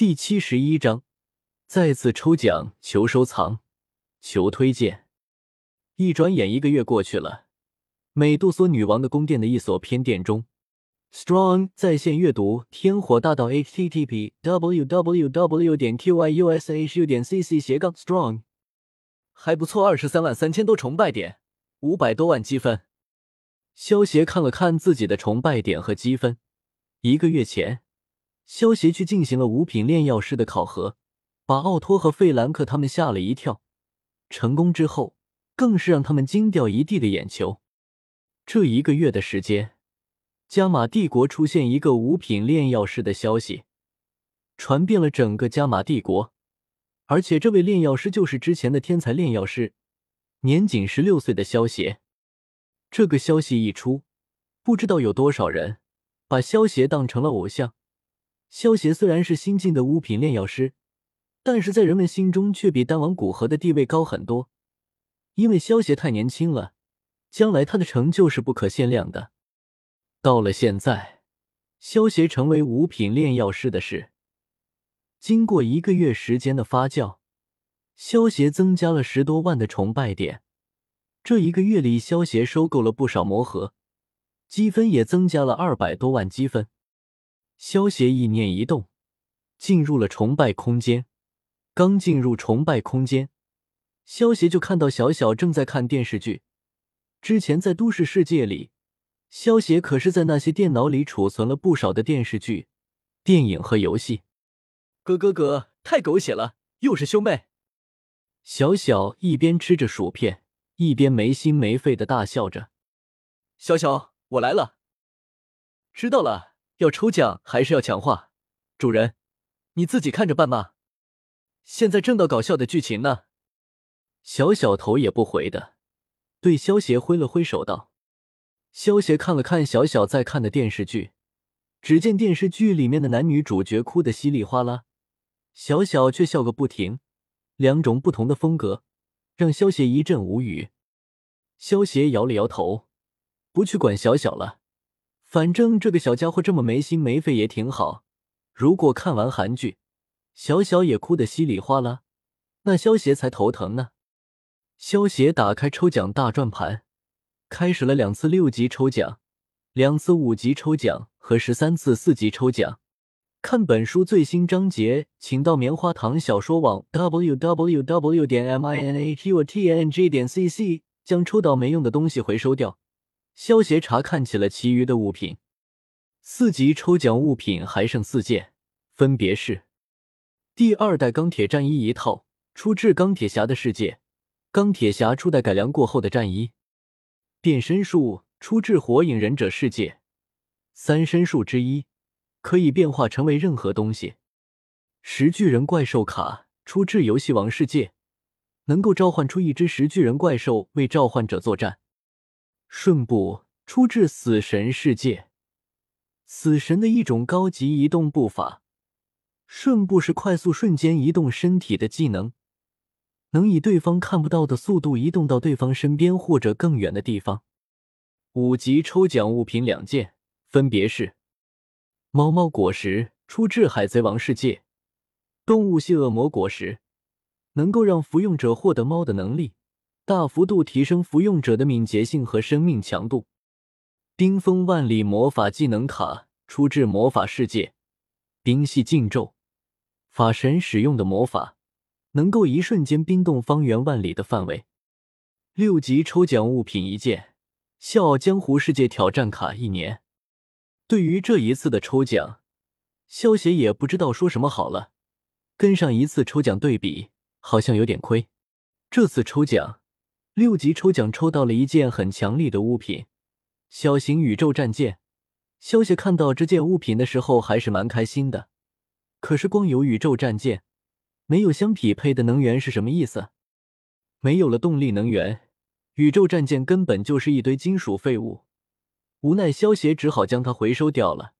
第七十一章，再次抽奖，求收藏，求推荐。一转眼，一个月过去了。美杜莎女王的宫殿的一所偏殿中，Strong 在线阅读《天火大道》http www 点 QYUSHU 点 cc 斜杠 strong，还不错，二十三万三千多崇拜点，五百多万积分。萧协看了看自己的崇拜点和积分，一个月前。萧协去进行了五品炼药师的考核，把奥托和费兰克他们吓了一跳。成功之后，更是让他们惊掉一地的眼球。这一个月的时间，加玛帝国出现一个五品炼药师的消息，传遍了整个加玛帝国。而且这位炼药师就是之前的天才炼药师，年仅十六岁的萧协。这个消息一出，不知道有多少人把萧协当成了偶像。萧协虽然是新晋的五品炼药师，但是在人们心中却比丹王古河的地位高很多。因为萧协太年轻了，将来他的成就是不可限量的。到了现在，萧协成为五品炼药师的事，经过一个月时间的发酵，萧协增加了十多万的崇拜点。这一个月里，萧协收购了不少魔盒，积分也增加了二百多万积分。萧协意念一动，进入了崇拜空间。刚进入崇拜空间，萧协就看到小小正在看电视剧。之前在都市世界里，萧协可是在那些电脑里储存了不少的电视剧、电影和游戏。哥哥哥，太狗血了，又是兄妹。小小一边吃着薯片，一边没心没肺的大笑着。小小，我来了。知道了。要抽奖还是要强化？主人，你自己看着办吧。现在正到搞笑的剧情呢。小小头也不回的对萧协挥了挥手道：“萧协看了看小小在看的电视剧，只见电视剧里面的男女主角哭得稀里哗啦，小小却笑个不停，两种不同的风格让萧协一阵无语。萧协摇了摇头，不去管小小了。反正这个小家伙这么没心没肺也挺好。如果看完韩剧，小小也哭得稀里哗啦，那萧协才头疼呢。萧协打开抽奖大转盘，开始了两次六级抽奖、两次五级抽奖和十三次四级抽奖。看本书最新章节，请到棉花糖小说网 www 点 m i n a t u t n g 点 c c，将抽到没用的东西回收掉。萧协查看起了其余的物品，四级抽奖物品还剩四件，分别是第二代钢铁战衣一套，出自钢铁侠的世界，钢铁侠初代改良过后的战衣；变身术出自火影忍者世界，三身术之一，可以变化成为任何东西；石巨人怪兽卡出自游戏王世界，能够召唤出一只石巨人怪兽为召唤者作战。瞬步出至死神世界，死神的一种高级移动步法。瞬步是快速瞬间移动身体的技能，能以对方看不到的速度移动到对方身边或者更远的地方。五级抽奖物品两件，分别是猫猫果实，出至海贼王世界，动物系恶魔果实，能够让服用者获得猫的能力。大幅度提升服用者的敏捷性和生命强度。冰封万里魔法技能卡出自魔法世界，冰系禁咒，法神使用的魔法能够一瞬间冰冻方圆万里的范围。六级抽奖物品一件，笑傲江湖世界挑战卡一年。对于这一次的抽奖，萧协也不知道说什么好了。跟上一次抽奖对比，好像有点亏。这次抽奖。六级抽奖抽到了一件很强力的物品——小型宇宙战舰。萧协看到这件物品的时候还是蛮开心的。可是光有宇宙战舰，没有相匹配的能源是什么意思？没有了动力能源，宇宙战舰根本就是一堆金属废物。无奈萧协只好将它回收掉了，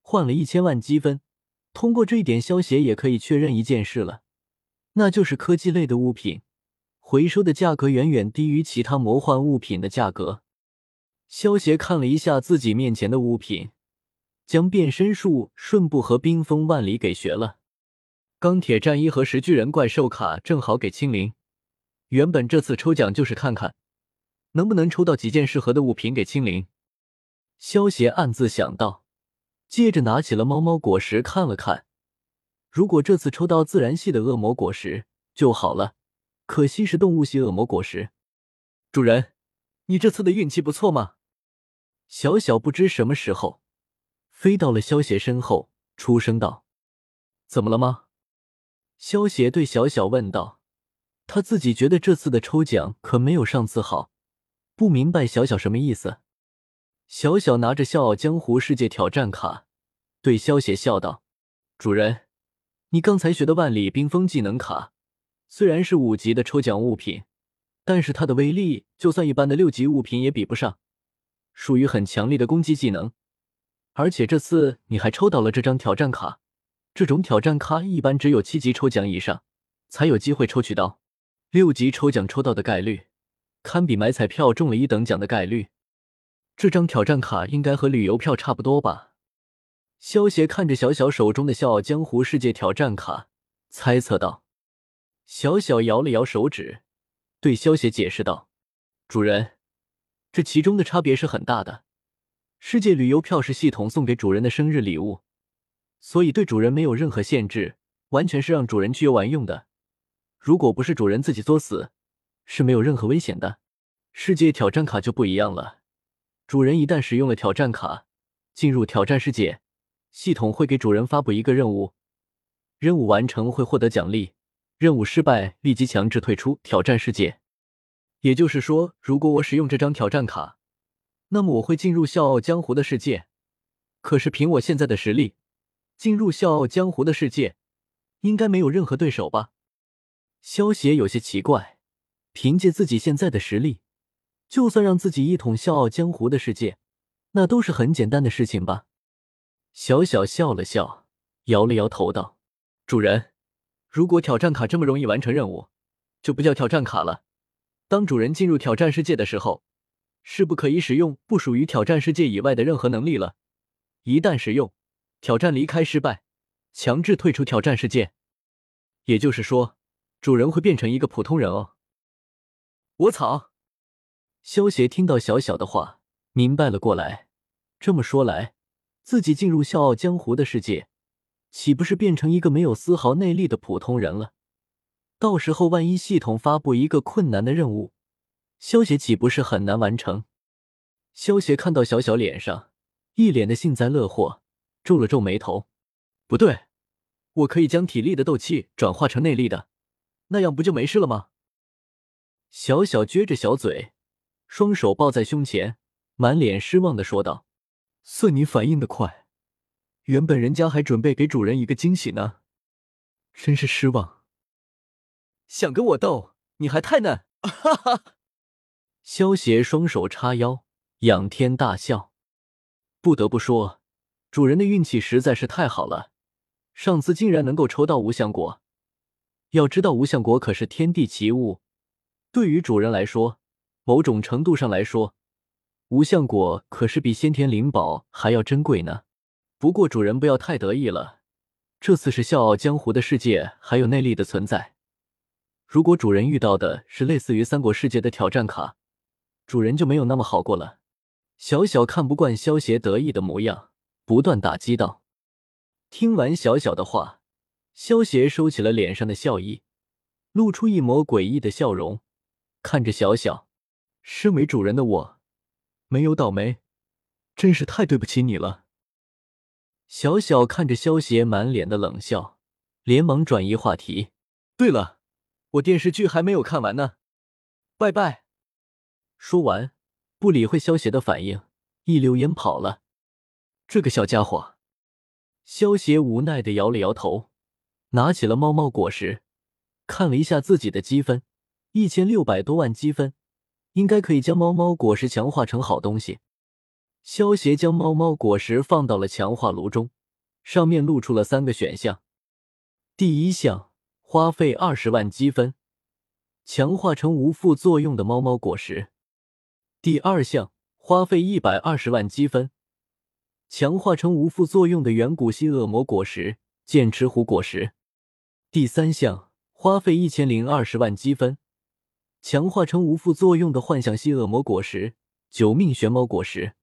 换了一千万积分。通过这一点，萧协也可以确认一件事了，那就是科技类的物品。回收的价格远远低于其他魔幻物品的价格。萧协看了一下自己面前的物品，将变身术、瞬步和冰封万里给学了。钢铁战衣和石巨人怪兽卡正好给青灵。原本这次抽奖就是看看能不能抽到几件适合的物品给青灵。萧协暗自想到，接着拿起了猫猫果实看了看。如果这次抽到自然系的恶魔果实就好了，可惜是动物系恶魔果实。主人，你这次的运气不错嘛？小小不知什么时候飞到了萧协身后，出声道：“怎么了吗？”萧协对小小问道：“他自己觉得这次的抽奖可没有上次好，不明白小小什么意思。”小小拿着《笑傲江湖》世界挑战卡，对萧协笑道：“主人。”你刚才学的万里冰封技能卡，虽然是五级的抽奖物品，但是它的威力就算一般的六级物品也比不上，属于很强力的攻击技能。而且这次你还抽到了这张挑战卡，这种挑战卡一般只有七级抽奖以上才有机会抽取到，六级抽奖抽到的概率，堪比买彩票中了一等奖的概率。这张挑战卡应该和旅游票差不多吧？萧协看着小小手中的《笑傲江湖》世界挑战卡，猜测道：“小小摇了摇手指，对萧协解释道：‘主人，这其中的差别是很大的。世界旅游票是系统送给主人的生日礼物，所以对主人没有任何限制，完全是让主人去游玩用的。如果不是主人自己作死，是没有任何危险的。世界挑战卡就不一样了，主人一旦使用了挑战卡，进入挑战世界。’”系统会给主人发布一个任务，任务完成会获得奖励，任务失败立即强制退出挑战世界。也就是说，如果我使用这张挑战卡，那么我会进入笑傲江湖的世界。可是凭我现在的实力，进入笑傲江湖的世界，应该没有任何对手吧？萧协有些奇怪，凭借自己现在的实力，就算让自己一统笑傲江湖的世界，那都是很简单的事情吧？小小笑了笑，摇了摇头道：“主人，如果挑战卡这么容易完成任务，就不叫挑战卡了。当主人进入挑战世界的时候，是不可以使用不属于挑战世界以外的任何能力了。一旦使用，挑战离开失败，强制退出挑战世界。也就是说，主人会变成一个普通人哦。”我操！萧协听到小小的话，明白了过来。这么说来。自己进入笑傲江湖的世界，岂不是变成一个没有丝毫内力的普通人了？到时候万一系统发布一个困难的任务，萧协岂不是很难完成？萧协看到小小脸上一脸的幸灾乐祸，皱了皱眉头。不对，我可以将体力的斗气转化成内力的，那样不就没事了吗？小小撅着小嘴，双手抱在胸前，满脸失望的说道。算你反应的快，原本人家还准备给主人一个惊喜呢，真是失望。想跟我斗，你还太嫩！哈哈。萧协双手叉腰，仰天大笑。不得不说，主人的运气实在是太好了，上次竟然能够抽到无相果。要知道，无相果可是天地奇物，对于主人来说，某种程度上来说。无相果可是比先天灵宝还要珍贵呢。不过主人不要太得意了，这次是笑傲江湖的世界还有内力的存在。如果主人遇到的是类似于三国世界的挑战卡，主人就没有那么好过了。小小看不惯萧协得意的模样，不断打击道。听完小小的话，萧协收起了脸上的笑意，露出一抹诡异的笑容，看着小小，身为主人的我。没有倒霉，真是太对不起你了。小小看着萧协满脸的冷笑，连忙转移话题。对了，我电视剧还没有看完呢。拜拜。说完，不理会萧协的反应，一溜烟跑了。这个小家伙，萧协无奈的摇了摇头，拿起了猫猫果实，看了一下自己的积分，一千六百多万积分。应该可以将猫猫果实强化成好东西。萧协将猫猫果实放到了强化炉中，上面露出了三个选项：第一项花费二十万积分，强化成无副作用的猫猫果实；第二项花费一百二十万积分，强化成无副作用的远古系恶魔果实剑齿虎果实；第三项，花费一千零二十万积分，强化成无副作用的幻想系恶魔果实——九命玄猫果实。